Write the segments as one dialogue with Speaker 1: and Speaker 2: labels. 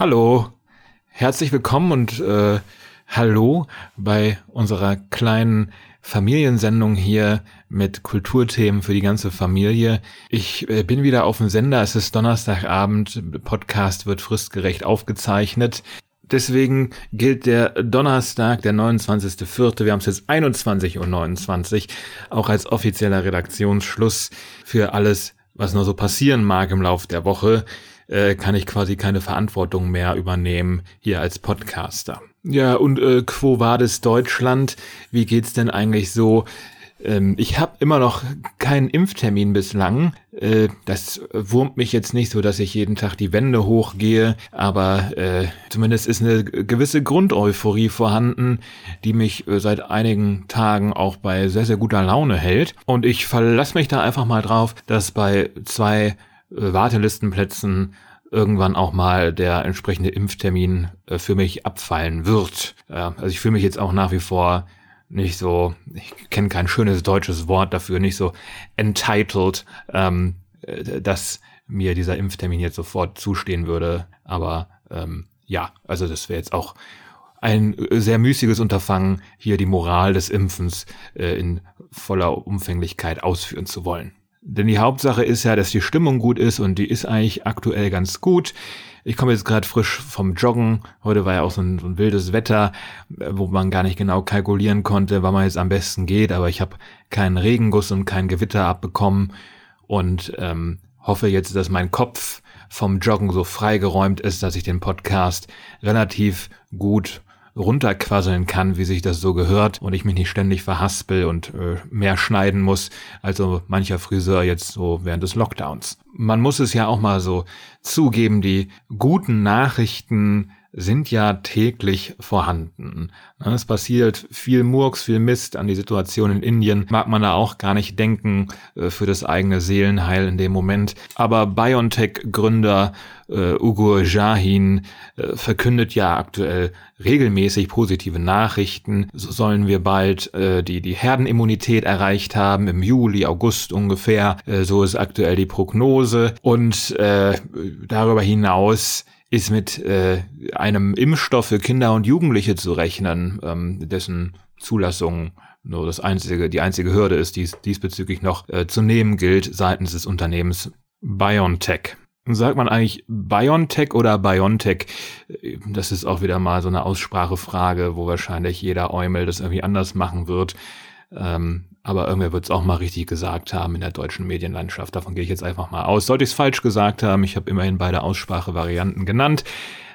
Speaker 1: Hallo, herzlich willkommen und äh, hallo bei unserer kleinen Familiensendung hier mit Kulturthemen für die ganze Familie. Ich äh, bin wieder auf dem Sender, es ist Donnerstagabend, Podcast wird fristgerecht aufgezeichnet. Deswegen gilt der Donnerstag, der 29.04., wir haben es jetzt 21.29 Uhr, auch als offizieller Redaktionsschluss für alles, was nur so passieren mag im Lauf der Woche äh, kann ich quasi keine Verantwortung mehr übernehmen hier als Podcaster. Ja, und äh, Quo Vadis Deutschland, wie geht's denn eigentlich so? Ähm, ich habe immer noch keinen Impftermin bislang. Äh, das wurmt mich jetzt nicht so, dass ich jeden Tag die Wände hochgehe, aber äh, zumindest ist eine gewisse Grundeuphorie vorhanden, die mich äh, seit einigen Tagen auch bei sehr, sehr guter Laune hält. Und ich verlasse mich da einfach mal drauf, dass bei zwei Wartelistenplätzen irgendwann auch mal der entsprechende Impftermin äh, für mich abfallen wird. also ich fühle mich jetzt auch nach wie vor nicht so, ich kenne kein schönes deutsches Wort dafür, nicht so entitled, ähm, äh, dass mir dieser Impftermin jetzt sofort zustehen würde. Aber ähm, ja, also das wäre jetzt auch ein sehr müßiges Unterfangen, hier die Moral des Impfens äh, in voller Umfänglichkeit ausführen zu wollen. Denn die Hauptsache ist ja, dass die Stimmung gut ist und die ist eigentlich aktuell ganz gut. Ich komme jetzt gerade frisch vom Joggen. Heute war ja auch so ein, so ein, wildes Wetter, wo man gar nicht genau kalkulieren konnte, wann man jetzt am besten geht. Aber ich habe keinen Regenguss und kein Gewitter abbekommen und ähm, hoffe jetzt, dass mein Kopf vom Joggen so freigeräumt ist, dass ich den Podcast relativ gut runterquasseln kann, wie sich das so gehört und ich mich nicht ständig verhaspel und äh, mehr schneiden muss, also mancher Friseur jetzt so während des Lockdowns. Man muss es ja auch mal so zugeben, die guten Nachrichten sind ja täglich vorhanden. Ne, es passiert viel Murks, viel Mist an die Situation in Indien. Mag man da auch gar nicht denken äh, für das eigene Seelenheil in dem Moment. Aber BioNTech-Gründer äh, Ugo Jahin äh, verkündet ja aktuell regelmäßig positive Nachrichten. So sollen wir bald äh, die, die Herdenimmunität erreicht haben, im Juli, August ungefähr. Äh, so ist aktuell die Prognose. Und äh, darüber hinaus ist mit äh, einem Impfstoff für Kinder und Jugendliche zu rechnen, ähm, dessen Zulassung nur das einzige, die einzige Hürde ist, die diesbezüglich noch äh, zu nehmen gilt seitens des Unternehmens BioNTech. Sagt man eigentlich BioNTech oder BioNTech? Das ist auch wieder mal so eine Aussprachefrage, wo wahrscheinlich jeder Eumel das irgendwie anders machen wird. Ähm, aber irgendwer wird es auch mal richtig gesagt haben in der deutschen Medienlandschaft. Davon gehe ich jetzt einfach mal aus. Sollte ich es falsch gesagt haben, ich habe immerhin beide Aussprachevarianten genannt,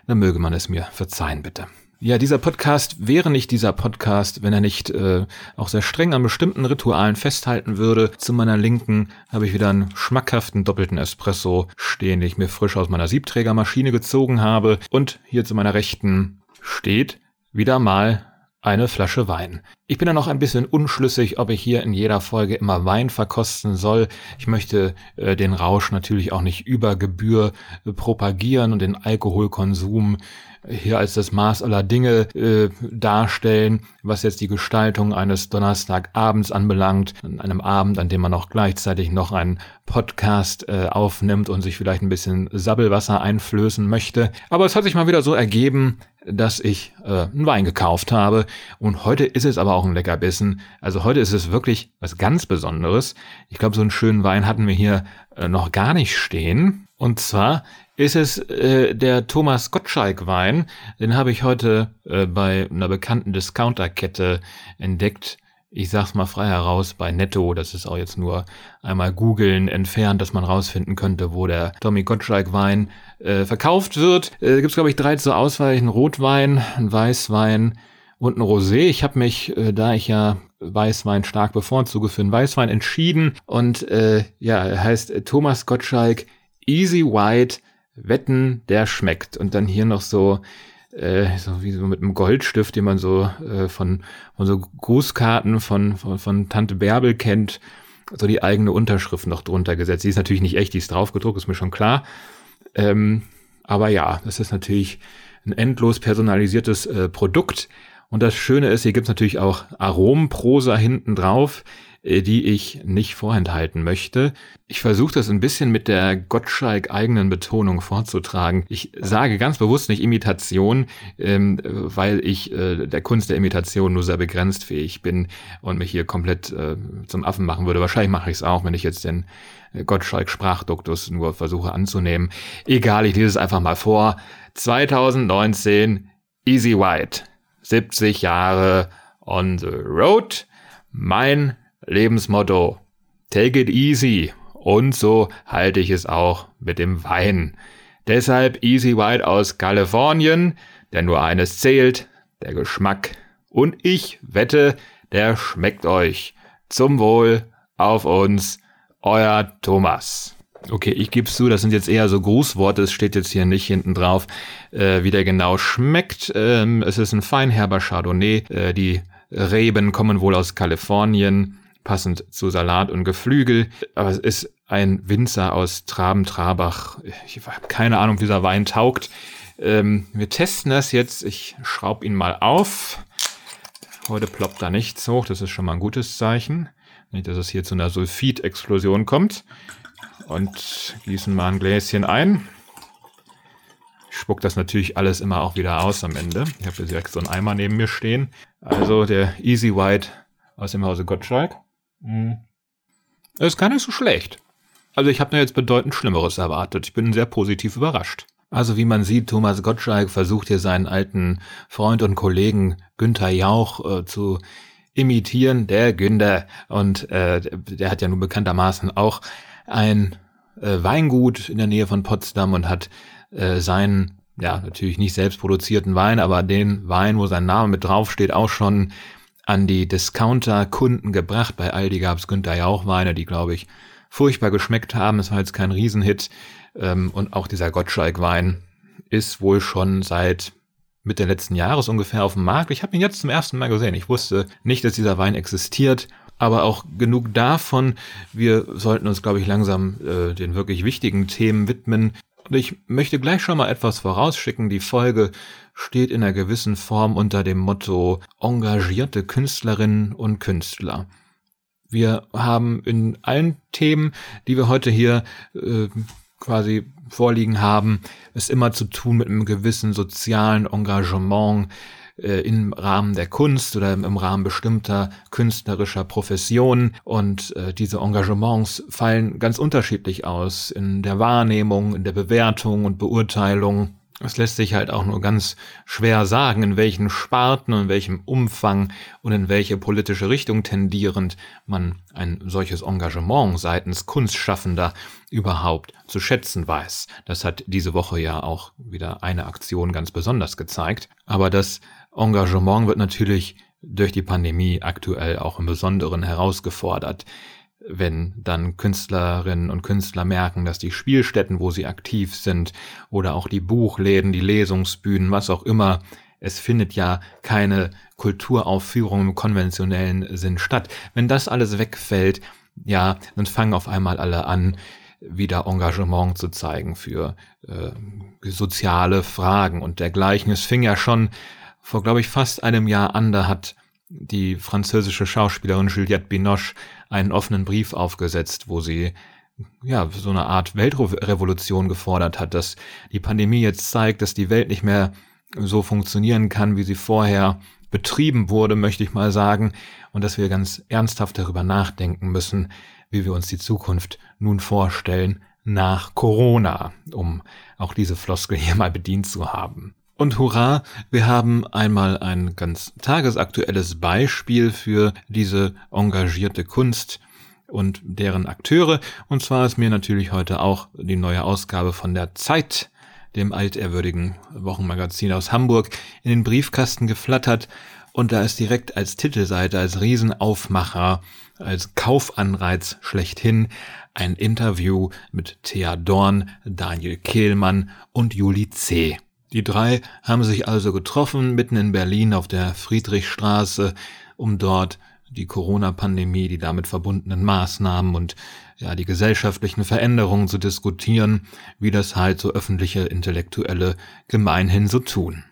Speaker 1: dann möge man es mir verzeihen, bitte. Ja, dieser Podcast wäre nicht dieser Podcast, wenn er nicht äh, auch sehr streng an bestimmten Ritualen festhalten würde. Zu meiner Linken habe ich wieder einen schmackhaften doppelten Espresso stehen, den ich mir frisch aus meiner Siebträgermaschine gezogen habe. Und hier zu meiner Rechten steht wieder mal eine Flasche Wein. Ich bin ja noch ein bisschen unschlüssig, ob ich hier in jeder Folge immer Wein verkosten soll. Ich möchte äh, den Rausch natürlich auch nicht über Gebühr äh, propagieren und den Alkoholkonsum hier als das Maß aller Dinge äh, darstellen, was jetzt die Gestaltung eines Donnerstagabends anbelangt, an einem Abend, an dem man auch gleichzeitig noch einen Podcast äh, aufnimmt und sich vielleicht ein bisschen Sabbelwasser einflößen möchte. Aber es hat sich mal wieder so ergeben, dass ich äh, einen Wein gekauft habe und heute ist es aber auch ein Leckerbissen. Also heute ist es wirklich was ganz Besonderes. Ich glaube, so einen schönen Wein hatten wir hier äh, noch gar nicht stehen. Und zwar ist es äh, der Thomas Gottschalk Wein. Den habe ich heute äh, bei einer bekannten Discounterkette entdeckt. Ich sag's mal frei heraus, bei Netto, das ist auch jetzt nur einmal googeln entfernt, dass man rausfinden könnte, wo der Tommy Gottschalk Wein äh, verkauft wird. Äh, gibt's glaube ich drei zur Auswahl, ein Rotwein, ein Weißwein und ein Rosé. Ich habe mich, äh, da ich ja Weißwein stark bevorzuge, für einen Weißwein entschieden und äh, ja, er heißt Thomas Gottschalk Easy White wetten, der schmeckt. Und dann hier noch so, äh, so wie so mit einem Goldstift, den man so äh, von, von so Grußkarten von, von, von Tante Bärbel kennt, so die eigene Unterschrift noch drunter gesetzt. Die ist natürlich nicht echt, die ist draufgedruckt, ist mir schon klar. Ähm, aber ja, das ist natürlich ein endlos personalisiertes äh, Produkt. Und das Schöne ist, hier gibt's natürlich auch Aromenprosa hinten drauf. Äh, die ich nicht vorenthalten möchte. Ich versuche das ein bisschen mit der Gottschalk eigenen Betonung vorzutragen. Ich sage ganz bewusst nicht Imitation, ähm, weil ich äh, der Kunst der Imitation nur sehr begrenzt fähig bin und mich hier komplett äh, zum Affen machen würde. Wahrscheinlich mache ich es auch, wenn ich jetzt den Gottschalk Sprachduktus nur versuche anzunehmen. Egal, ich lese es einfach mal vor. 2019 Easy White. 70 Jahre on the road. Mein Lebensmotto. Take it easy. Und so halte ich es auch mit dem Wein. Deshalb Easy White aus Kalifornien, denn nur eines zählt, der Geschmack. Und ich wette, der schmeckt euch. Zum Wohl auf uns, euer Thomas. Okay, ich gebe zu, das sind jetzt eher so Grußworte, es steht jetzt hier nicht hinten drauf, äh, wie der genau schmeckt. Ähm, es ist ein feinherber Chardonnay. Äh, die Reben kommen wohl aus Kalifornien passend zu Salat und Geflügel. Aber es ist ein Winzer aus Traben-Trabach. Ich habe keine Ahnung, wie dieser Wein taugt. Ähm, wir testen das jetzt. Ich schraube ihn mal auf. Heute ploppt da nichts hoch. Das ist schon mal ein gutes Zeichen. Nicht, dass es hier zu einer Sulfid-Explosion kommt. Und gießen mal ein Gläschen ein. Ich spuck das natürlich alles immer auch wieder aus am Ende. Ich habe hier direkt so einen Eimer neben mir stehen. Also der Easy White aus dem Hause Gottschalk. Mhm. Das ist gar nicht so schlecht. Also ich habe mir jetzt bedeutend Schlimmeres erwartet. Ich bin sehr positiv überrascht. Also wie man sieht, Thomas Gottschalk versucht hier seinen alten Freund und Kollegen Günther Jauch äh, zu imitieren, der Günther. Und äh, der hat ja nun bekanntermaßen auch ein äh, Weingut in der Nähe von Potsdam und hat äh, seinen, ja, natürlich nicht selbst produzierten Wein, aber den Wein, wo sein Name mit draufsteht, auch schon an die Discounter-Kunden gebracht. Bei Aldi gab es Günther Jauch Weine, die, glaube ich, furchtbar geschmeckt haben. Es war jetzt kein Riesenhit. Ähm, und auch dieser Gottschalk-Wein ist wohl schon seit Mitte letzten Jahres ungefähr auf dem Markt. Ich habe ihn jetzt zum ersten Mal gesehen. Ich wusste nicht, dass dieser Wein existiert. Aber auch genug davon. Wir sollten uns, glaube ich, langsam äh, den wirklich wichtigen Themen widmen. Und ich möchte gleich schon mal etwas vorausschicken. Die Folge steht in einer gewissen Form unter dem Motto engagierte Künstlerinnen und Künstler. Wir haben in allen Themen, die wir heute hier äh, quasi vorliegen haben, es immer zu tun mit einem gewissen sozialen Engagement, äh, im Rahmen der Kunst oder im Rahmen bestimmter künstlerischer Professionen. Und äh, diese Engagements fallen ganz unterschiedlich aus in der Wahrnehmung, in der Bewertung und Beurteilung. Es lässt sich halt auch nur ganz schwer sagen, in welchen Sparten in welchem Umfang und in welche politische Richtung tendierend man ein solches Engagement seitens Kunstschaffender überhaupt zu schätzen weiß. Das hat diese Woche ja auch wieder eine Aktion ganz besonders gezeigt. Aber das Engagement wird natürlich durch die Pandemie aktuell auch im Besonderen herausgefordert. Wenn dann Künstlerinnen und Künstler merken, dass die Spielstätten, wo sie aktiv sind, oder auch die Buchläden, die Lesungsbühnen, was auch immer, es findet ja keine Kulturaufführung im konventionellen Sinn statt. Wenn das alles wegfällt, ja, dann fangen auf einmal alle an, wieder Engagement zu zeigen für äh, soziale Fragen und dergleichen. Es fing ja schon vor, glaube ich, fast einem Jahr an, da hat die französische Schauspielerin Juliette Binoche einen offenen Brief aufgesetzt, wo sie ja, so eine Art Weltrevolution gefordert hat, dass die Pandemie jetzt zeigt, dass die Welt nicht mehr so funktionieren kann, wie sie vorher betrieben wurde, möchte ich mal sagen, und dass wir ganz ernsthaft darüber nachdenken müssen, wie wir uns die Zukunft nun vorstellen nach Corona, um auch diese Floskel hier mal bedient zu haben. Und hurra, wir haben einmal ein ganz tagesaktuelles Beispiel für diese engagierte Kunst und deren Akteure. Und zwar ist mir natürlich heute auch die neue Ausgabe von der Zeit, dem altehrwürdigen Wochenmagazin aus Hamburg, in den Briefkasten geflattert. Und da ist direkt als Titelseite, als Riesenaufmacher, als Kaufanreiz schlechthin ein Interview mit Thea Dorn, Daniel Kehlmann und Juli C. Die drei haben sich also getroffen mitten in Berlin auf der Friedrichstraße, um dort die Corona-Pandemie, die damit verbundenen Maßnahmen und ja, die gesellschaftlichen Veränderungen zu diskutieren, wie das halt so öffentliche Intellektuelle gemeinhin so tun.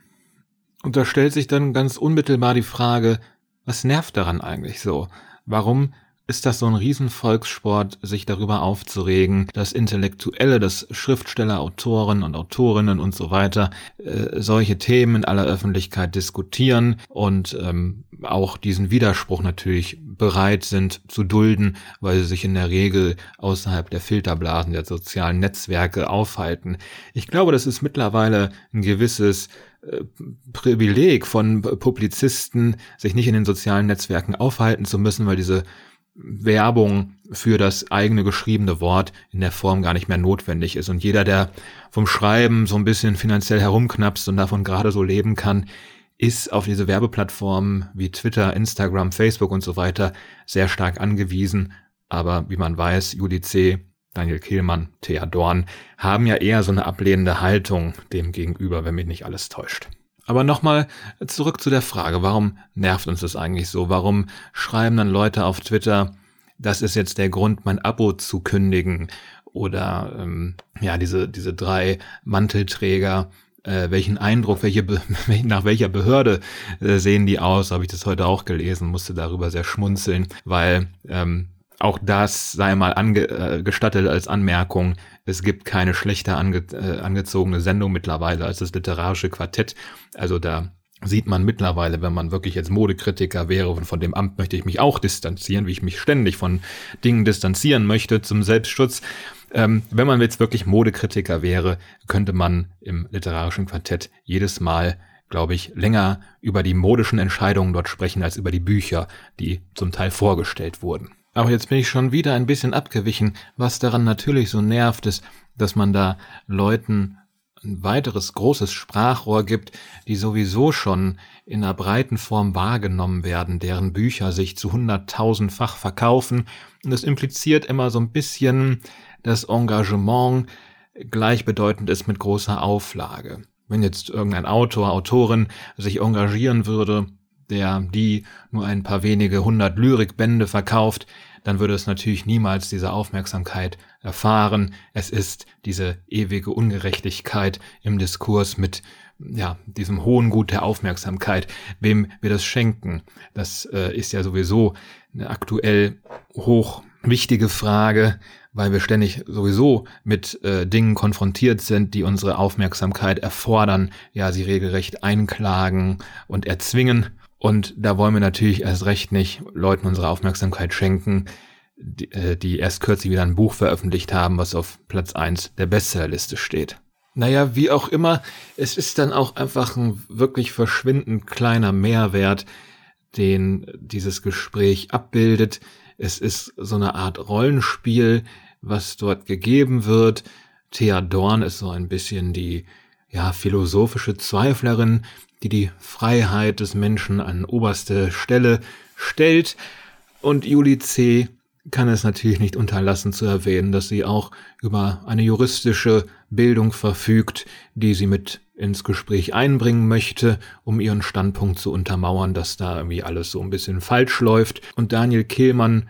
Speaker 1: Und da stellt sich dann ganz unmittelbar die Frage, was nervt daran eigentlich so? Warum ist das so ein Riesenvolkssport, sich darüber aufzuregen, dass Intellektuelle, dass Schriftsteller, Autoren und Autorinnen und so weiter äh, solche Themen in aller Öffentlichkeit diskutieren und ähm, auch diesen Widerspruch natürlich bereit sind zu dulden, weil sie sich in der Regel außerhalb der Filterblasen der sozialen Netzwerke aufhalten. Ich glaube, das ist mittlerweile ein gewisses äh, Privileg von Publizisten, sich nicht in den sozialen Netzwerken aufhalten zu müssen, weil diese Werbung für das eigene geschriebene Wort in der Form gar nicht mehr notwendig ist. Und jeder, der vom Schreiben so ein bisschen finanziell herumknapst und davon gerade so leben kann, ist auf diese Werbeplattformen wie Twitter, Instagram, Facebook und so weiter sehr stark angewiesen. Aber wie man weiß, Juli C., Daniel Kehlmann, Thea Dorn haben ja eher so eine ablehnende Haltung dem gegenüber, wenn mich nicht alles täuscht. Aber nochmal zurück zu der Frage, warum nervt uns das eigentlich so? Warum schreiben dann Leute auf Twitter, das ist jetzt der Grund, mein Abo zu kündigen? Oder ähm, ja, diese, diese drei Mantelträger, äh, welchen Eindruck, welche nach welcher Behörde äh, sehen die aus? Habe ich das heute auch gelesen, musste darüber sehr schmunzeln, weil ähm, auch das sei mal ange, äh, als Anmerkung. Es gibt keine schlechter ange, äh, angezogene Sendung mittlerweile als das literarische Quartett. Also da sieht man mittlerweile, wenn man wirklich jetzt Modekritiker wäre und von dem Amt möchte ich mich auch distanzieren, wie ich mich ständig von Dingen distanzieren möchte zum Selbstschutz. Ähm, wenn man jetzt wirklich Modekritiker wäre, könnte man im literarischen Quartett jedes Mal glaube ich, länger über die modischen Entscheidungen dort sprechen als über die Bücher, die zum Teil vorgestellt wurden. Aber jetzt bin ich schon wieder ein bisschen abgewichen. Was daran natürlich so nervt, ist, dass man da Leuten ein weiteres großes Sprachrohr gibt, die sowieso schon in einer breiten Form wahrgenommen werden, deren Bücher sich zu hunderttausendfach verkaufen. Und das impliziert immer so ein bisschen, dass Engagement gleichbedeutend ist mit großer Auflage. Wenn jetzt irgendein Autor, Autorin sich engagieren würde, der die nur ein paar wenige hundert Lyrikbände verkauft, dann würde es natürlich niemals diese Aufmerksamkeit erfahren. Es ist diese ewige Ungerechtigkeit im Diskurs mit ja, diesem hohen Gut der Aufmerksamkeit, wem wir das schenken. Das äh, ist ja sowieso eine aktuell hoch wichtige Frage, weil wir ständig sowieso mit äh, Dingen konfrontiert sind, die unsere Aufmerksamkeit erfordern, ja, sie regelrecht einklagen und erzwingen. Und da wollen wir natürlich erst recht nicht Leuten unsere Aufmerksamkeit schenken, die, äh, die erst kürzlich wieder ein Buch veröffentlicht haben, was auf Platz eins der Bestsellerliste steht. Naja, wie auch immer, es ist dann auch einfach ein wirklich verschwindend kleiner Mehrwert, den dieses Gespräch abbildet. Es ist so eine Art Rollenspiel, was dort gegeben wird. Thea Dorn ist so ein bisschen die ja, philosophische Zweiflerin, die die Freiheit des Menschen an oberste Stelle stellt. Und Juli C. kann es natürlich nicht unterlassen zu erwähnen, dass sie auch über eine juristische Bildung verfügt, die sie mit ins Gespräch einbringen möchte, um ihren Standpunkt zu untermauern, dass da irgendwie alles so ein bisschen falsch läuft. Und Daniel Kehlmann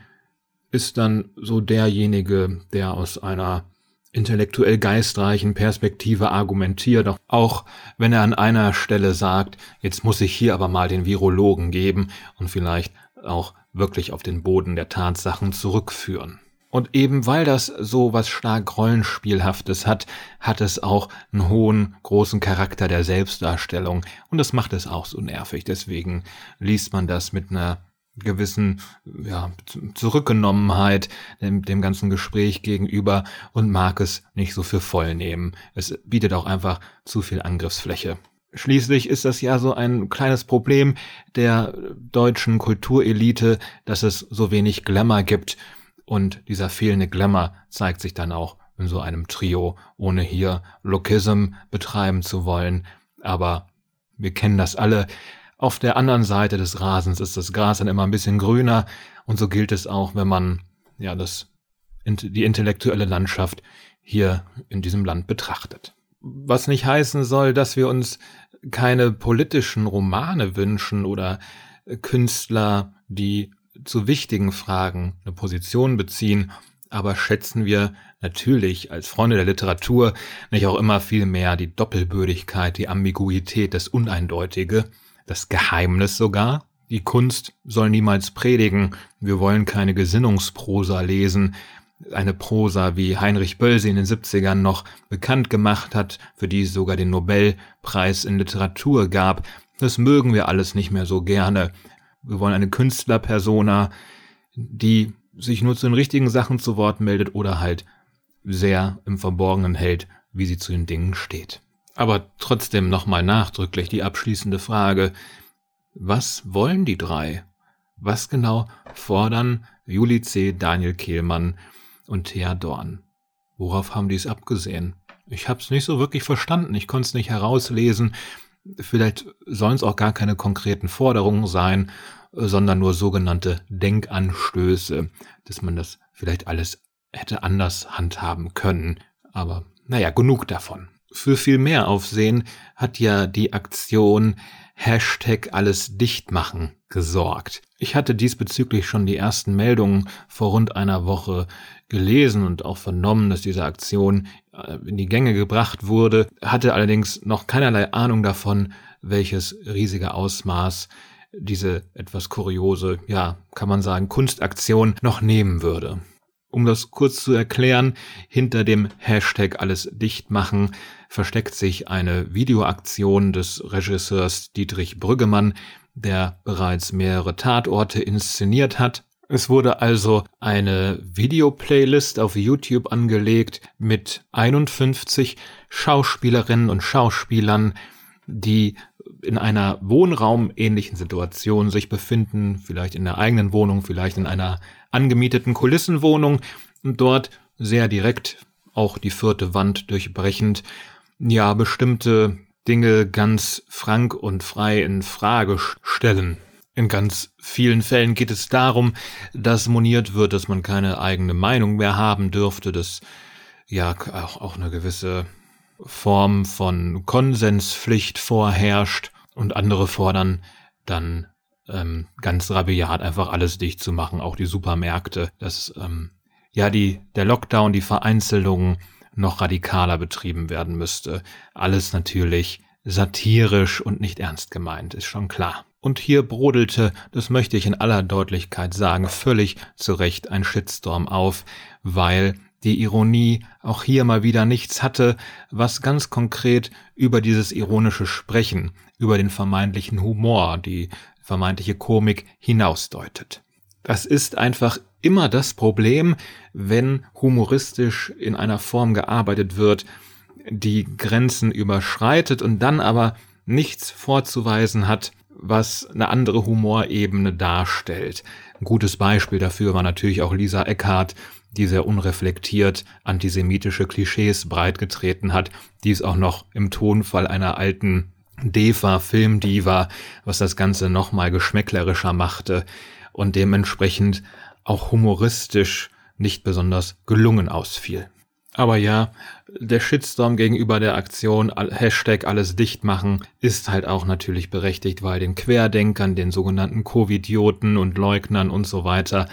Speaker 1: ist dann so derjenige, der aus einer intellektuell geistreichen Perspektive argumentiert, auch wenn er an einer Stelle sagt, jetzt muss ich hier aber mal den Virologen geben und vielleicht auch wirklich auf den Boden der Tatsachen zurückführen. Und eben weil das so was stark Rollenspielhaftes hat, hat es auch einen hohen, großen Charakter der Selbstdarstellung. Und das macht es auch so nervig. Deswegen liest man das mit einer gewissen ja, Zurückgenommenheit dem, dem ganzen Gespräch gegenüber und mag es nicht so für voll nehmen. Es bietet auch einfach zu viel Angriffsfläche. Schließlich ist das ja so ein kleines Problem der deutschen Kulturelite, dass es so wenig Glamour gibt und dieser fehlende Glamour zeigt sich dann auch in so einem Trio, ohne hier Lokism betreiben zu wollen. Aber wir kennen das alle. Auf der anderen Seite des Rasens ist das Gras dann immer ein bisschen grüner und so gilt es auch, wenn man ja das die intellektuelle Landschaft hier in diesem Land betrachtet. Was nicht heißen soll, dass wir uns keine politischen Romane wünschen oder Künstler, die zu wichtigen Fragen eine Position beziehen, aber schätzen wir natürlich als Freunde der Literatur nicht auch immer viel mehr die Doppelbödigkeit, die Ambiguität, das Uneindeutige, das Geheimnis sogar? Die Kunst soll niemals predigen, wir wollen keine Gesinnungsprosa lesen, eine Prosa, wie Heinrich Böll in den 70ern noch bekannt gemacht hat, für die es sogar den Nobelpreis in Literatur gab. Das mögen wir alles nicht mehr so gerne. Wir wollen eine Künstlerpersona, die sich nur zu den richtigen Sachen zu Wort meldet oder halt sehr im Verborgenen hält, wie sie zu den Dingen steht. Aber trotzdem nochmal nachdrücklich die abschließende Frage, was wollen die drei? Was genau fordern Juli C., Daniel Kehlmann und Thea Dorn? Worauf haben die es abgesehen? Ich habe es nicht so wirklich verstanden, ich konnte es nicht herauslesen. Vielleicht sollen es auch gar keine konkreten Forderungen sein, sondern nur sogenannte Denkanstöße, dass man das vielleicht alles hätte anders handhaben können. Aber naja, genug davon. Für viel mehr Aufsehen hat ja die Aktion Hashtag alles dicht machen gesorgt. Ich hatte diesbezüglich schon die ersten Meldungen vor rund einer Woche gelesen und auch vernommen, dass diese Aktion äh, in die Gänge gebracht wurde, hatte allerdings noch keinerlei Ahnung davon, welches riesige Ausmaß diese etwas kuriose, ja, kann man sagen, Kunstaktion noch nehmen würde. Um das kurz zu erklären, hinter dem Hashtag alles dicht machen versteckt sich eine Videoaktion des Regisseurs Dietrich Brüggemann, der bereits mehrere Tatorte inszeniert hat. Es wurde also eine Videoplaylist auf YouTube angelegt mit 51 Schauspielerinnen und Schauspielern, die in einer wohnraumähnlichen Situation sich befinden, vielleicht in der eigenen Wohnung, vielleicht in einer angemieteten Kulissenwohnung. Und dort sehr direkt auch die vierte Wand durchbrechend, ja, bestimmte Dinge ganz frank und frei in Frage stellen. In ganz vielen Fällen geht es darum, dass moniert wird, dass man keine eigene Meinung mehr haben dürfte, dass ja auch, auch eine gewisse Form von Konsenspflicht vorherrscht. Und andere fordern dann ähm, ganz rabiat einfach alles dicht zu machen, auch die Supermärkte, dass ähm, ja die der Lockdown, die Vereinzelung noch radikaler betrieben werden müsste. Alles natürlich satirisch und nicht ernst gemeint, ist schon klar. Und hier brodelte, das möchte ich in aller Deutlichkeit sagen, völlig zu Recht ein Shitstorm auf, weil die Ironie auch hier mal wieder nichts hatte, was ganz konkret über dieses ironische Sprechen, über den vermeintlichen Humor, die vermeintliche Komik hinausdeutet. Das ist einfach immer das Problem, wenn humoristisch in einer Form gearbeitet wird, die Grenzen überschreitet und dann aber nichts vorzuweisen hat, was eine andere Humorebene darstellt. Ein gutes Beispiel dafür war natürlich auch Lisa Eckhardt, die sehr unreflektiert antisemitische Klischees breitgetreten hat, dies auch noch im Tonfall einer alten Deva, Filmdiva, was das Ganze nochmal geschmäcklerischer machte und dementsprechend auch humoristisch nicht besonders gelungen ausfiel. Aber ja, der Shitstorm gegenüber der Aktion Hashtag alles dicht machen ist halt auch natürlich berechtigt, weil den Querdenkern, den sogenannten Covidioten und Leugnern und so weiter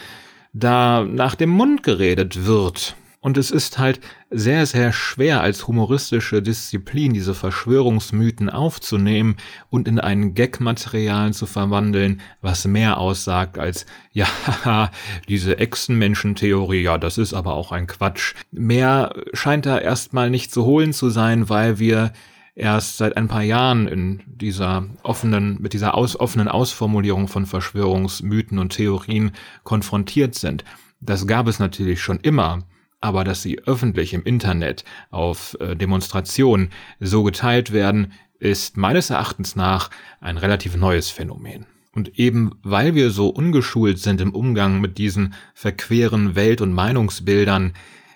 Speaker 1: da nach dem Mund geredet wird. Und es ist halt sehr, sehr schwer als humoristische Disziplin diese Verschwörungsmythen aufzunehmen und in ein Gag-Material zu verwandeln, was mehr aussagt als, ja, diese Echsenmenschentheorie, ja, das ist aber auch ein Quatsch. Mehr scheint da erstmal nicht zu holen zu sein, weil wir erst seit ein paar Jahren in dieser offenen, mit dieser aus, offenen Ausformulierung von Verschwörungsmythen und Theorien konfrontiert sind. Das gab es natürlich schon immer, aber dass sie öffentlich im Internet auf äh, Demonstrationen so geteilt werden, ist meines Erachtens nach ein relativ neues Phänomen. Und eben weil wir so ungeschult sind im Umgang mit diesen verqueren Welt- und Meinungsbildern,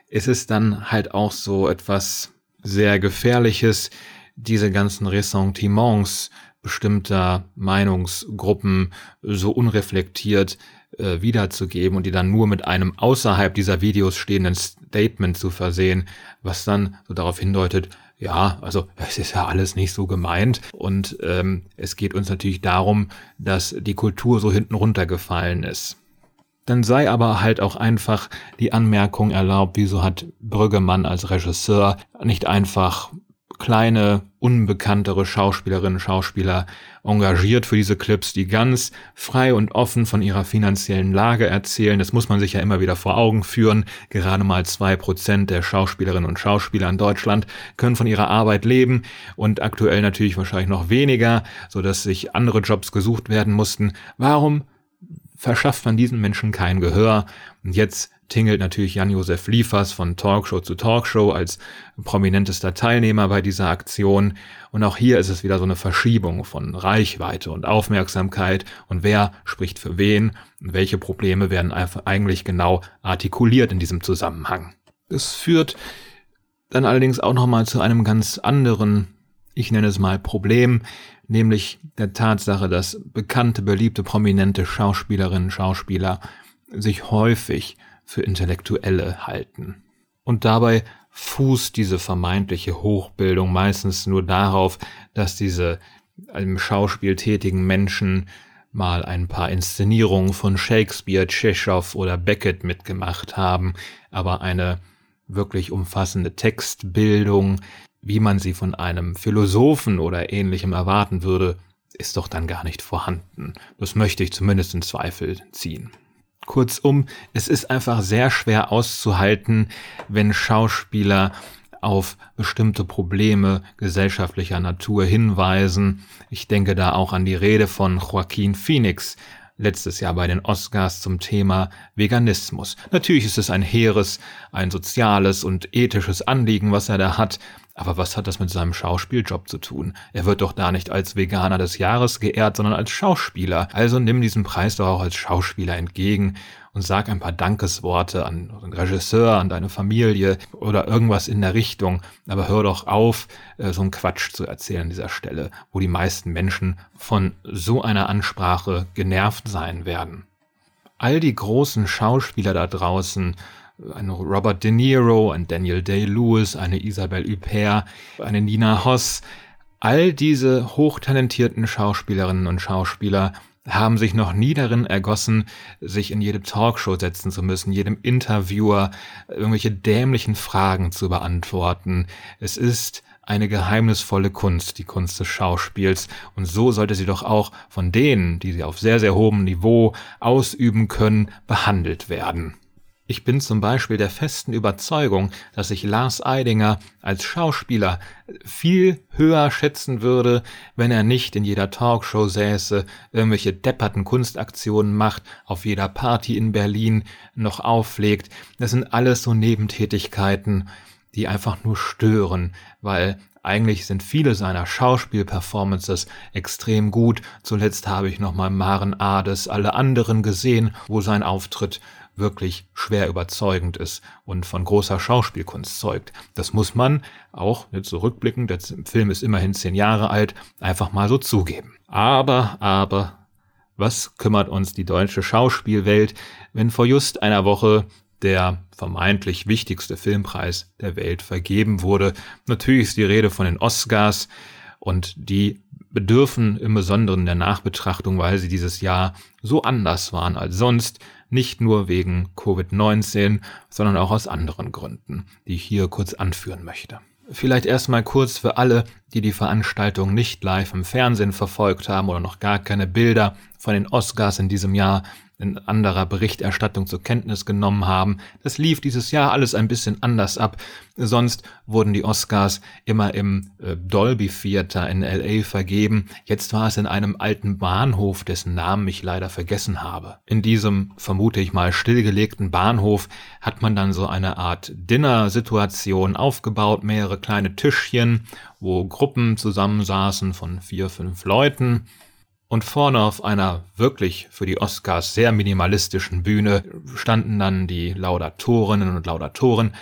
Speaker 1: ist es dann halt auch so etwas sehr Gefährliches, diese ganzen Ressentiments bestimmter Meinungsgruppen so unreflektiert äh, wiederzugeben und die dann nur mit einem außerhalb dieser Videos stehenden Statement zu versehen, was dann so darauf hindeutet, ja, also es ist ja alles nicht so gemeint und ähm, es geht uns natürlich darum, dass die Kultur so hinten runtergefallen ist. Dann sei aber halt auch einfach die Anmerkung erlaubt, wieso hat Brüggemann als Regisseur nicht einfach kleine, unbekanntere Schauspielerinnen und Schauspieler engagiert für diese Clips, die ganz frei und offen von ihrer finanziellen Lage erzählen. Das muss man sich ja immer wieder vor Augen führen. Gerade mal zwei Prozent der Schauspielerinnen und Schauspieler in Deutschland können von ihrer Arbeit leben und aktuell natürlich wahrscheinlich noch weniger, so dass sich andere Jobs gesucht werden mussten. Warum verschafft man diesen Menschen kein Gehör? Und jetzt tingelt natürlich Jan-Josef Liefers von Talkshow zu Talkshow als prominentester Teilnehmer bei dieser Aktion. Und auch hier ist es wieder so eine Verschiebung von Reichweite und Aufmerksamkeit und wer spricht für wen und welche Probleme werden eigentlich genau artikuliert in diesem Zusammenhang. Es führt dann allerdings auch nochmal zu einem ganz anderen, ich nenne es mal Problem, nämlich der Tatsache, dass bekannte, beliebte, prominente Schauspielerinnen, Schauspieler sich häufig für Intellektuelle halten. Und dabei fußt diese vermeintliche Hochbildung meistens nur darauf, dass diese im Schauspiel tätigen Menschen mal ein paar Inszenierungen von Shakespeare, Tschechow oder Beckett mitgemacht haben, aber eine wirklich umfassende Textbildung, wie man sie von einem Philosophen oder ähnlichem erwarten würde, ist doch dann gar nicht vorhanden. Das möchte ich zumindest in Zweifel ziehen. Kurzum, es ist einfach sehr schwer auszuhalten, wenn Schauspieler auf bestimmte Probleme gesellschaftlicher Natur hinweisen. Ich denke da auch an die Rede von Joaquin Phoenix letztes Jahr bei den Oscars zum Thema Veganismus. Natürlich ist es ein hehres, ein soziales und ethisches Anliegen, was er da hat, aber was hat das mit seinem Schauspieljob zu tun? Er wird doch da nicht als Veganer des Jahres geehrt, sondern als Schauspieler. Also nimm diesen Preis doch auch als Schauspieler entgegen und sag ein paar Dankesworte an den Regisseur, an deine Familie oder irgendwas in der Richtung. Aber hör doch auf, äh, so einen Quatsch zu erzählen an dieser Stelle, wo die meisten Menschen von so einer Ansprache genervt sein werden. All die großen Schauspieler da draußen, ein Robert De Niro, ein Daniel Day-Lewis, eine Isabelle Huppert, eine Nina Hoss. All diese hochtalentierten Schauspielerinnen und Schauspieler haben sich noch nie darin ergossen, sich in jede Talkshow setzen zu müssen, jedem Interviewer irgendwelche dämlichen Fragen zu beantworten. Es ist eine geheimnisvolle Kunst, die Kunst des Schauspiels, und so sollte sie doch auch von denen, die sie auf sehr, sehr hohem Niveau ausüben können, behandelt werden. Ich bin zum Beispiel der festen Überzeugung, dass ich Lars Eidinger als Schauspieler viel höher schätzen würde, wenn er nicht in jeder Talkshow säße, irgendwelche depperten Kunstaktionen macht, auf jeder Party in Berlin noch auflegt. Das sind alles so Nebentätigkeiten, die einfach nur stören, weil eigentlich sind viele seiner Schauspielperformances extrem gut. Zuletzt habe ich nochmal Maren Ades, alle anderen gesehen, wo sein Auftritt wirklich schwer überzeugend ist und von großer Schauspielkunst zeugt. Das muss man auch, jetzt zurückblickend, der Film ist immerhin zehn Jahre alt, einfach mal so zugeben. Aber, aber, was kümmert uns die deutsche Schauspielwelt, wenn vor just einer Woche der vermeintlich wichtigste Filmpreis der Welt vergeben wurde. Natürlich ist die Rede von den Oscars und die bedürfen im Besonderen der Nachbetrachtung, weil sie dieses Jahr so anders waren als sonst nicht nur wegen Covid-19, sondern auch aus anderen Gründen, die ich hier kurz anführen möchte. Vielleicht erstmal kurz für alle, die die Veranstaltung nicht live im Fernsehen verfolgt haben oder noch gar keine Bilder von den Oscars in diesem Jahr in anderer Berichterstattung zur Kenntnis genommen haben. Das lief dieses Jahr alles ein bisschen anders ab. Sonst wurden die Oscars immer im äh, Dolby Theater in LA vergeben. Jetzt war es in einem alten Bahnhof, dessen Namen ich leider vergessen habe. In diesem, vermute ich mal, stillgelegten Bahnhof hat man dann so eine Art Dinner-Situation aufgebaut, mehrere kleine Tischchen, wo Gruppen zusammensaßen von vier, fünf Leuten. Und vorne auf einer wirklich für die Oscars sehr minimalistischen Bühne standen dann die Laudatorinnen und Laudatoren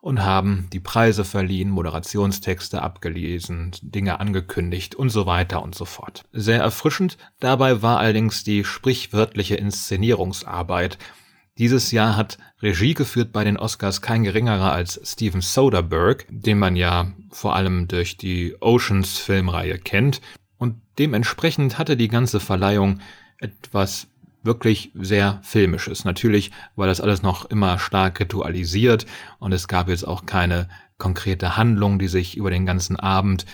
Speaker 1: und haben die Preise verliehen, Moderationstexte abgelesen, Dinge angekündigt und so weiter und so fort. Sehr erfrischend dabei war allerdings die sprichwörtliche Inszenierungsarbeit. Dieses Jahr hat Regie geführt bei den Oscars kein geringerer als Steven Soderbergh, den man ja vor allem durch die Oceans Filmreihe kennt und dementsprechend hatte die ganze Verleihung etwas wirklich sehr filmisches. Natürlich war das alles noch immer stark ritualisiert und es gab jetzt auch keine konkrete Handlung, die sich über den ganzen Abend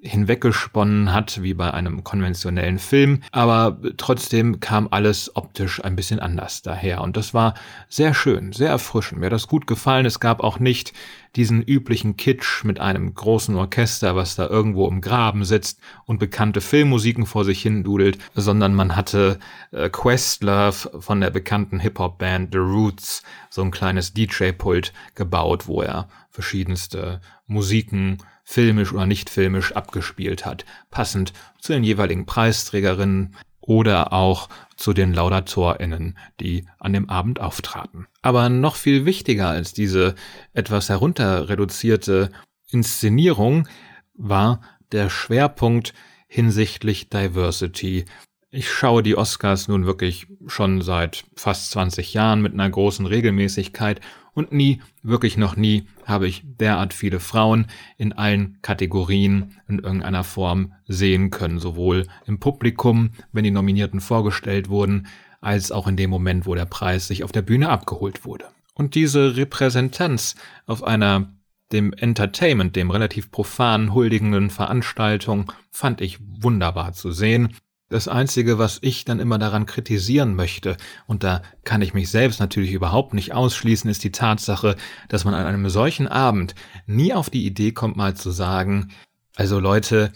Speaker 1: hinweggesponnen hat, wie bei einem konventionellen Film, aber trotzdem kam alles optisch ein bisschen anders daher und das war sehr schön, sehr erfrischend. Mir hat das gut gefallen. Es gab auch nicht diesen üblichen Kitsch mit einem großen Orchester, was da irgendwo im Graben sitzt und bekannte Filmmusiken vor sich hin dudelt, sondern man hatte äh, Questlove von der bekannten Hip-Hop-Band The Roots so ein kleines DJ-Pult gebaut, wo er verschiedenste Musiken filmisch oder nicht filmisch abgespielt hat, passend zu den jeweiligen Preisträgerinnen oder auch zu den LaudatorInnen, die an dem Abend auftraten. Aber noch viel wichtiger als diese etwas herunter reduzierte Inszenierung war der Schwerpunkt hinsichtlich Diversity ich schaue die Oscars nun wirklich schon seit fast 20 Jahren mit einer großen Regelmäßigkeit und nie, wirklich noch nie, habe ich derart viele Frauen in allen Kategorien in irgendeiner Form sehen können, sowohl im Publikum, wenn die Nominierten vorgestellt wurden, als auch in dem Moment, wo der Preis sich auf der Bühne abgeholt wurde. Und diese Repräsentanz auf einer dem Entertainment, dem relativ profan huldigenden Veranstaltung, fand ich wunderbar zu sehen das Einzige, was ich dann immer daran kritisieren möchte, und da kann ich mich selbst natürlich überhaupt nicht ausschließen, ist die Tatsache, dass man an einem solchen Abend nie auf die Idee kommt, mal zu sagen, also Leute,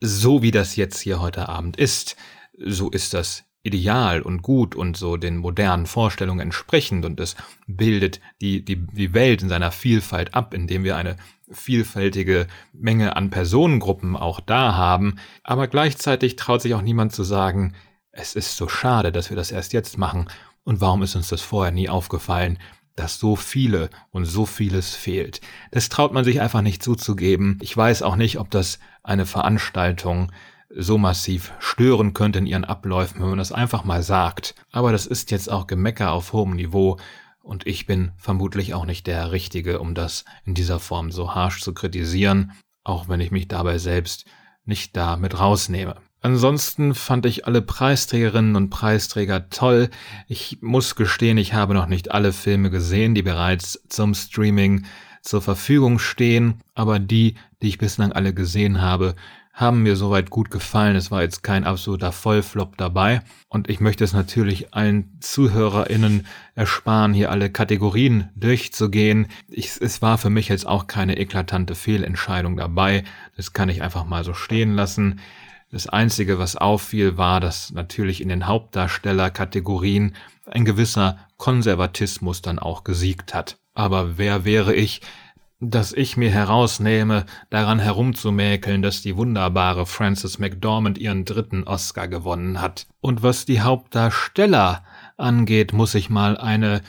Speaker 1: so wie das jetzt hier heute Abend ist, so ist das ideal und gut und so den modernen Vorstellungen entsprechend und es bildet die, die, die Welt in seiner Vielfalt ab, indem wir eine vielfältige Menge an Personengruppen auch da haben, aber gleichzeitig traut sich auch niemand zu sagen, es ist so schade, dass wir das erst jetzt machen und warum ist uns das vorher nie aufgefallen, dass so viele und so vieles fehlt. Das traut man sich einfach nicht zuzugeben. Ich weiß auch nicht, ob das eine Veranstaltung so massiv stören könnte in ihren Abläufen, wenn man das einfach mal sagt. Aber das ist jetzt auch Gemecker auf hohem Niveau und ich bin vermutlich auch nicht der Richtige, um das in dieser Form so harsch zu kritisieren, auch wenn ich mich dabei selbst nicht da mit rausnehme. Ansonsten fand ich alle Preisträgerinnen und Preisträger toll. Ich muss gestehen, ich habe noch nicht alle Filme gesehen, die bereits zum Streaming zur Verfügung stehen, aber die, die ich bislang alle gesehen habe, haben mir soweit gut gefallen. Es war jetzt kein absoluter Vollflop dabei. Und ich möchte es natürlich allen ZuhörerInnen ersparen, hier alle Kategorien durchzugehen. Ich, es war für mich jetzt auch keine eklatante Fehlentscheidung dabei. Das kann ich einfach mal so stehen lassen. Das Einzige, was auffiel, war, dass natürlich in den Hauptdarstellerkategorien ein gewisser Konservatismus dann auch gesiegt hat. Aber wer wäre ich, dass ich mir herausnehme, daran herumzumäkeln, dass die wunderbare Frances McDormand ihren dritten Oscar gewonnen hat. Und was die Hauptdarsteller angeht, muss ich mal eine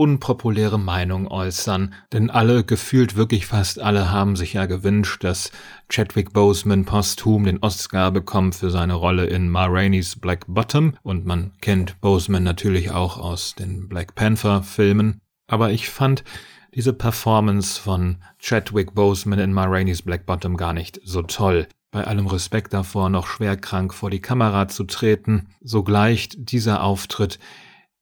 Speaker 1: unpopuläre Meinung äußern, denn alle, gefühlt wirklich fast alle, haben sich ja gewünscht, dass Chadwick Boseman posthum den Oscar bekommt für seine Rolle in Ma Rainey's Black Bottom und man kennt Boseman natürlich auch aus den Black Panther Filmen. Aber ich fand, diese Performance von Chadwick Boseman in Ma Rainey's Black Bottom gar nicht so toll. Bei allem Respekt davor, noch schwerkrank vor die Kamera zu treten, so gleicht dieser Auftritt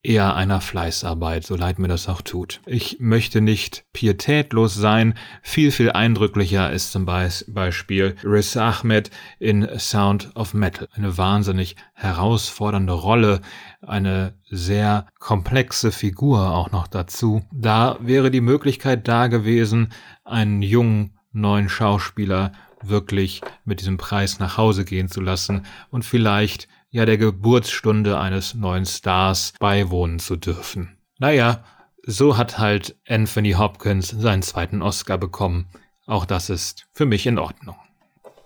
Speaker 1: eher einer Fleißarbeit, so leid mir das auch tut. Ich möchte nicht pietätlos sein. Viel, viel eindrücklicher ist zum Beispiel Riz Ahmed in Sound of Metal. Eine wahnsinnig herausfordernde Rolle, eine sehr komplexe Figur auch noch dazu. Da wäre die Möglichkeit da gewesen, einen jungen neuen Schauspieler wirklich mit diesem Preis nach Hause gehen zu lassen und vielleicht ja der Geburtsstunde eines neuen Stars beiwohnen zu dürfen. Naja, so hat halt Anthony Hopkins seinen zweiten Oscar bekommen. Auch das ist für mich in Ordnung.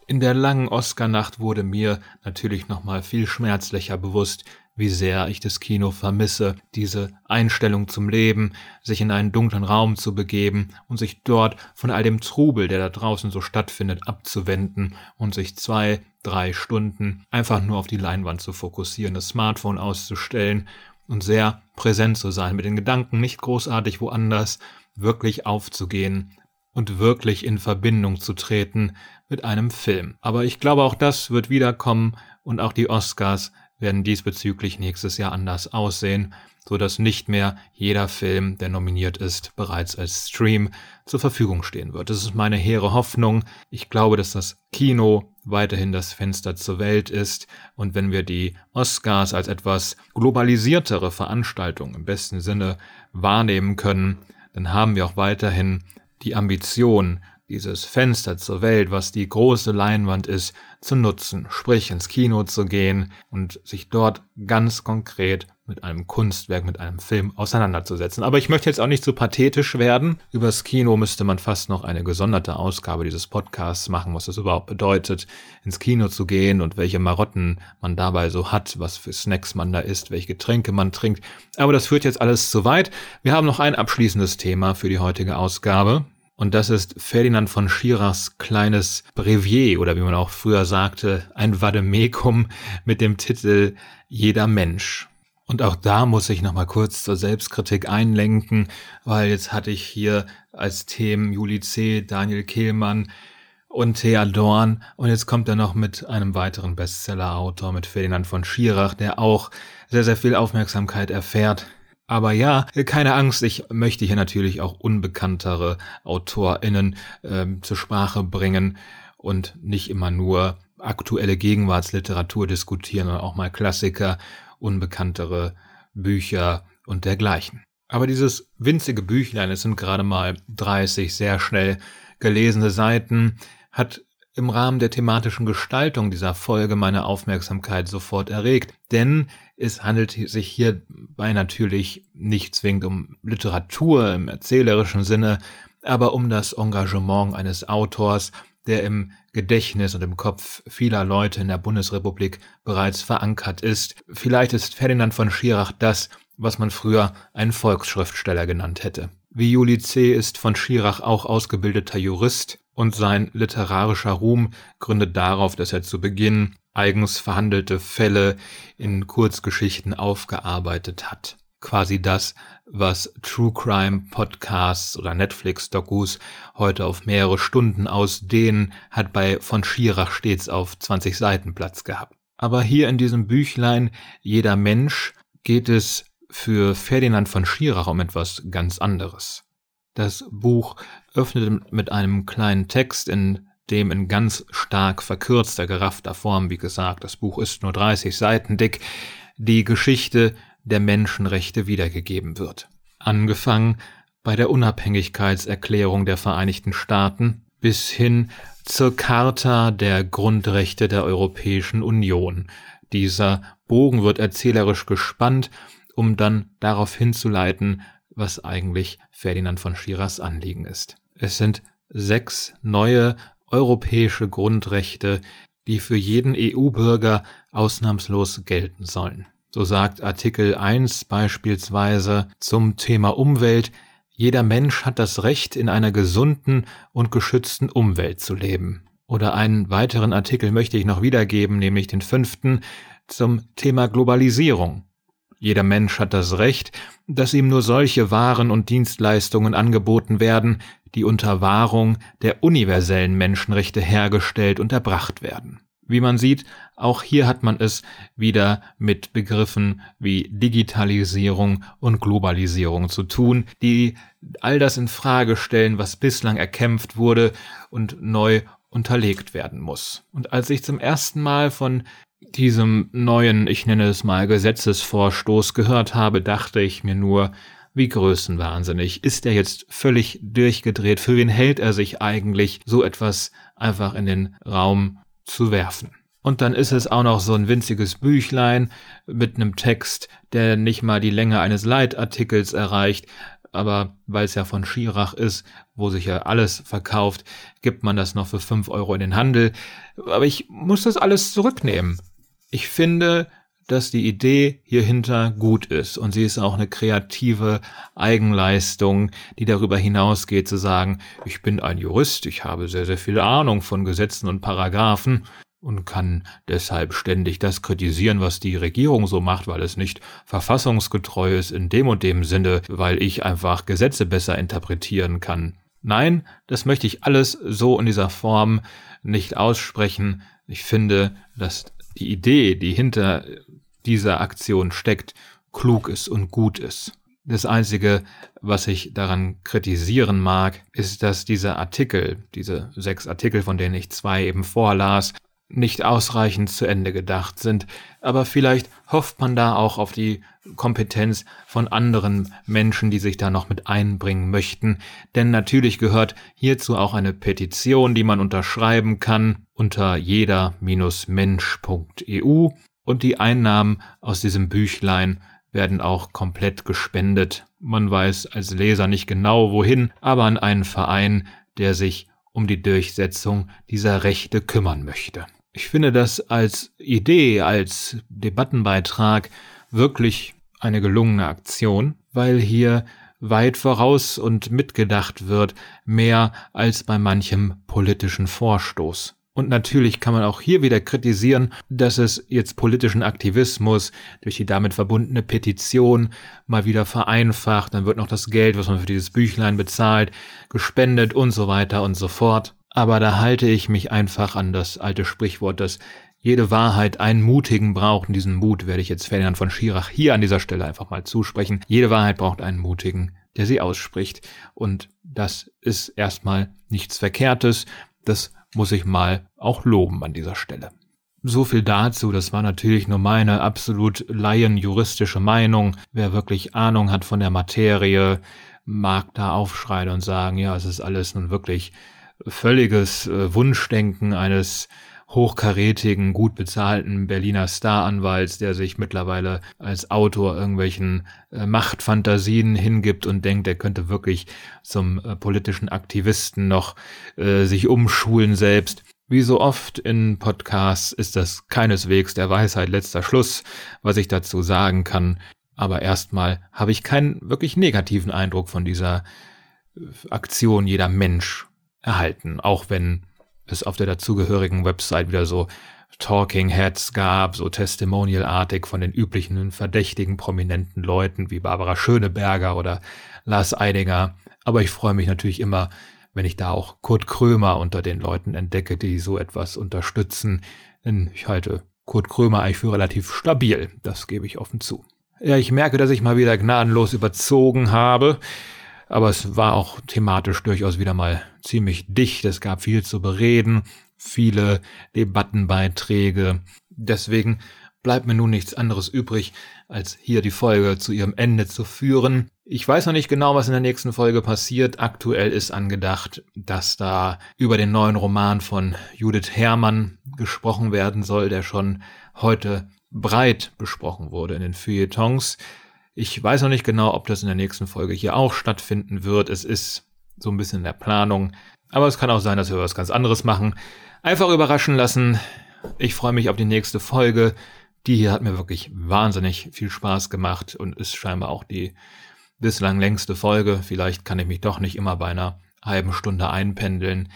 Speaker 1: In der langen Oscarnacht wurde mir natürlich nochmal viel schmerzlicher bewusst, wie sehr ich das Kino vermisse, diese Einstellung zum Leben, sich in einen dunklen Raum zu begeben und sich dort von all dem Trubel, der da draußen so stattfindet, abzuwenden und sich zwei, drei Stunden einfach nur auf die Leinwand zu fokussieren, das Smartphone auszustellen und sehr präsent zu sein, mit den Gedanken nicht großartig woanders, wirklich aufzugehen und wirklich in Verbindung zu treten mit einem Film. Aber ich glaube, auch das wird wiederkommen und auch die Oscars werden diesbezüglich nächstes Jahr anders aussehen, so dass nicht mehr jeder Film, der nominiert ist, bereits als Stream zur Verfügung stehen wird. Das ist meine hehre Hoffnung. Ich glaube, dass das Kino weiterhin das Fenster zur Welt ist und wenn wir die Oscars als etwas globalisiertere Veranstaltung im besten Sinne wahrnehmen können, dann haben wir auch weiterhin die Ambition, dieses Fenster zur Welt, was die große Leinwand ist, zu nutzen, sprich ins Kino zu gehen und sich dort ganz konkret mit einem Kunstwerk, mit einem Film auseinanderzusetzen. Aber ich möchte jetzt auch nicht zu pathetisch werden. Übers Kino müsste man fast noch eine gesonderte Ausgabe dieses Podcasts machen, was es überhaupt bedeutet, ins Kino zu gehen und welche Marotten man dabei so hat, was für Snacks man da isst, welche Getränke man trinkt. Aber das führt jetzt alles zu weit. Wir haben noch ein abschließendes Thema für die heutige Ausgabe. Und das ist Ferdinand von Schirachs kleines Brevier oder wie man auch früher sagte, ein Vademekum mit dem Titel Jeder Mensch. Und auch da muss ich nochmal kurz zur Selbstkritik einlenken, weil jetzt hatte ich hier als Themen Juli C., Daniel Kehlmann und Thea Dorn und jetzt kommt er noch mit einem weiteren Bestseller-Autor, mit Ferdinand von Schirach, der auch sehr, sehr viel Aufmerksamkeit erfährt. Aber ja, keine Angst, ich möchte hier natürlich auch unbekanntere AutorInnen äh, zur Sprache bringen und nicht immer nur aktuelle Gegenwartsliteratur diskutieren, sondern auch mal Klassiker, unbekanntere Bücher und dergleichen. Aber dieses winzige Büchlein, es sind gerade mal 30 sehr schnell gelesene Seiten, hat im Rahmen der thematischen Gestaltung dieser Folge meine Aufmerksamkeit sofort erregt, denn es handelt sich hierbei natürlich nicht zwingend um Literatur im erzählerischen Sinne, aber um das Engagement eines Autors, der im Gedächtnis und im Kopf vieler Leute in der Bundesrepublik bereits verankert ist. Vielleicht ist Ferdinand von Schirach das, was man früher einen Volksschriftsteller genannt hätte. Wie Juli C. ist von Schirach auch ausgebildeter Jurist und sein literarischer Ruhm gründet darauf, dass er zu Beginn eigens verhandelte Fälle in Kurzgeschichten aufgearbeitet hat. Quasi das, was True Crime Podcasts oder Netflix Dokus heute auf mehrere Stunden ausdehnen, hat bei von Schirach stets auf 20 Seiten Platz gehabt. Aber hier in diesem Büchlein Jeder Mensch geht es für Ferdinand von Schirach um etwas ganz anderes. Das Buch öffnet mit einem kleinen Text, in dem in ganz stark verkürzter, geraffter Form, wie gesagt, das Buch ist nur 30 Seiten dick, die Geschichte der Menschenrechte wiedergegeben wird. Angefangen bei der Unabhängigkeitserklärung der Vereinigten Staaten bis hin zur Charta der Grundrechte der Europäischen Union. Dieser Bogen wird erzählerisch gespannt, um dann darauf hinzuleiten, was eigentlich Ferdinand von Schirachs Anliegen ist. Es sind sechs neue europäische Grundrechte, die für jeden EU-Bürger ausnahmslos gelten sollen. So sagt Artikel 1 beispielsweise zum Thema Umwelt, jeder Mensch hat das Recht, in einer gesunden und geschützten Umwelt zu leben. Oder einen weiteren Artikel möchte ich noch wiedergeben, nämlich den fünften zum Thema Globalisierung. Jeder Mensch hat das Recht, dass ihm nur solche Waren und Dienstleistungen angeboten werden, die unter Wahrung der universellen Menschenrechte hergestellt und erbracht werden. Wie man sieht, auch hier hat man es wieder mit Begriffen wie Digitalisierung und Globalisierung zu tun, die all das in Frage stellen, was bislang erkämpft wurde und neu unterlegt werden muss. Und als ich zum ersten Mal von diesem neuen, ich nenne es mal Gesetzesvorstoß gehört habe, dachte ich mir nur, wie größenwahnsinnig. Ist er jetzt völlig durchgedreht? Für wen hält er sich eigentlich, so etwas einfach in den Raum zu werfen? Und dann ist es auch noch so ein winziges Büchlein mit einem Text, der nicht mal die Länge eines Leitartikels erreicht. Aber weil es ja von Schirach ist, wo sich ja alles verkauft, gibt man das noch für fünf Euro in den Handel. Aber ich muss das alles zurücknehmen. Ich finde, dass die Idee hierhinter gut ist und sie ist auch eine kreative Eigenleistung, die darüber hinausgeht zu sagen, ich bin ein Jurist, ich habe sehr, sehr viel Ahnung von Gesetzen und Paragraphen und kann deshalb ständig das kritisieren, was die Regierung so macht, weil es nicht verfassungsgetreu ist in dem und dem Sinne, weil ich einfach Gesetze besser interpretieren kann. Nein, das möchte ich alles so in dieser Form nicht aussprechen. Ich finde, dass die Idee, die hinter dieser Aktion steckt, klug ist und gut ist. Das Einzige, was ich daran kritisieren mag, ist, dass diese Artikel, diese sechs Artikel, von denen ich zwei eben vorlas, nicht ausreichend zu Ende gedacht sind, aber vielleicht hofft man da auch auf die Kompetenz von anderen Menschen, die sich da noch mit einbringen möchten, denn natürlich gehört hierzu auch eine Petition, die man unterschreiben kann unter jeder-mensch.eu und die Einnahmen aus diesem Büchlein werden auch komplett gespendet. Man weiß als Leser nicht genau wohin, aber an einen Verein, der sich um die Durchsetzung dieser Rechte kümmern möchte. Ich finde das als Idee, als Debattenbeitrag wirklich eine gelungene Aktion, weil hier weit voraus und mitgedacht wird, mehr als bei manchem politischen Vorstoß. Und natürlich kann man auch hier wieder kritisieren, dass es jetzt politischen Aktivismus durch die damit verbundene Petition mal wieder vereinfacht, dann wird noch das Geld, was man für dieses Büchlein bezahlt, gespendet und so weiter und so fort. Aber da halte ich mich einfach an das alte Sprichwort, dass jede Wahrheit einen Mutigen braucht. Und diesen Mut werde ich jetzt Ferdinand von Schirach hier an dieser Stelle einfach mal zusprechen. Jede Wahrheit braucht einen Mutigen, der sie ausspricht. Und das ist erstmal nichts Verkehrtes. Das muss ich mal auch loben an dieser Stelle. So viel dazu, das war natürlich nur meine absolut laienjuristische Meinung. Wer wirklich Ahnung hat von der Materie, mag da aufschreien und sagen, ja, es ist alles nun wirklich völliges äh, Wunschdenken eines hochkarätigen, gut bezahlten Berliner Staranwalts, der sich mittlerweile als Autor irgendwelchen äh, Machtfantasien hingibt und denkt, er könnte wirklich zum äh, politischen Aktivisten noch äh, sich umschulen selbst. Wie so oft in Podcasts ist das keineswegs der Weisheit letzter Schluss, was ich dazu sagen kann. Aber erstmal habe ich keinen wirklich negativen Eindruck von dieser äh, Aktion jeder Mensch erhalten, auch wenn es auf der dazugehörigen Website wieder so Talking Heads gab, so testimonialartig von den üblichen verdächtigen prominenten Leuten wie Barbara Schöneberger oder Lars Eidinger. Aber ich freue mich natürlich immer, wenn ich da auch Kurt Krömer unter den Leuten entdecke, die so etwas unterstützen. Denn ich halte Kurt Krömer eigentlich für relativ stabil. Das gebe ich offen zu. Ja, ich merke, dass ich mal wieder gnadenlos überzogen habe. Aber es war auch thematisch durchaus wieder mal ziemlich dicht. Es gab viel zu bereden, viele Debattenbeiträge. Deswegen bleibt mir nun nichts anderes übrig, als hier die Folge zu ihrem Ende zu führen. Ich weiß noch nicht genau, was in der nächsten Folge passiert. Aktuell ist angedacht, dass da über den neuen Roman von Judith Herrmann gesprochen werden soll, der schon heute breit besprochen wurde in den Feuilletons. Ich weiß noch nicht genau, ob das in der nächsten Folge hier auch stattfinden wird. Es ist so ein bisschen in der Planung. Aber es kann auch sein, dass wir was ganz anderes machen. Einfach überraschen lassen. Ich freue mich auf die nächste Folge. Die hier hat mir wirklich wahnsinnig viel Spaß gemacht und ist scheinbar auch die bislang längste Folge. Vielleicht kann ich mich doch nicht immer bei einer halben Stunde einpendeln.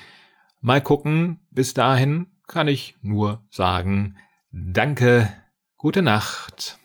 Speaker 1: Mal gucken. Bis dahin kann ich nur sagen, danke, gute Nacht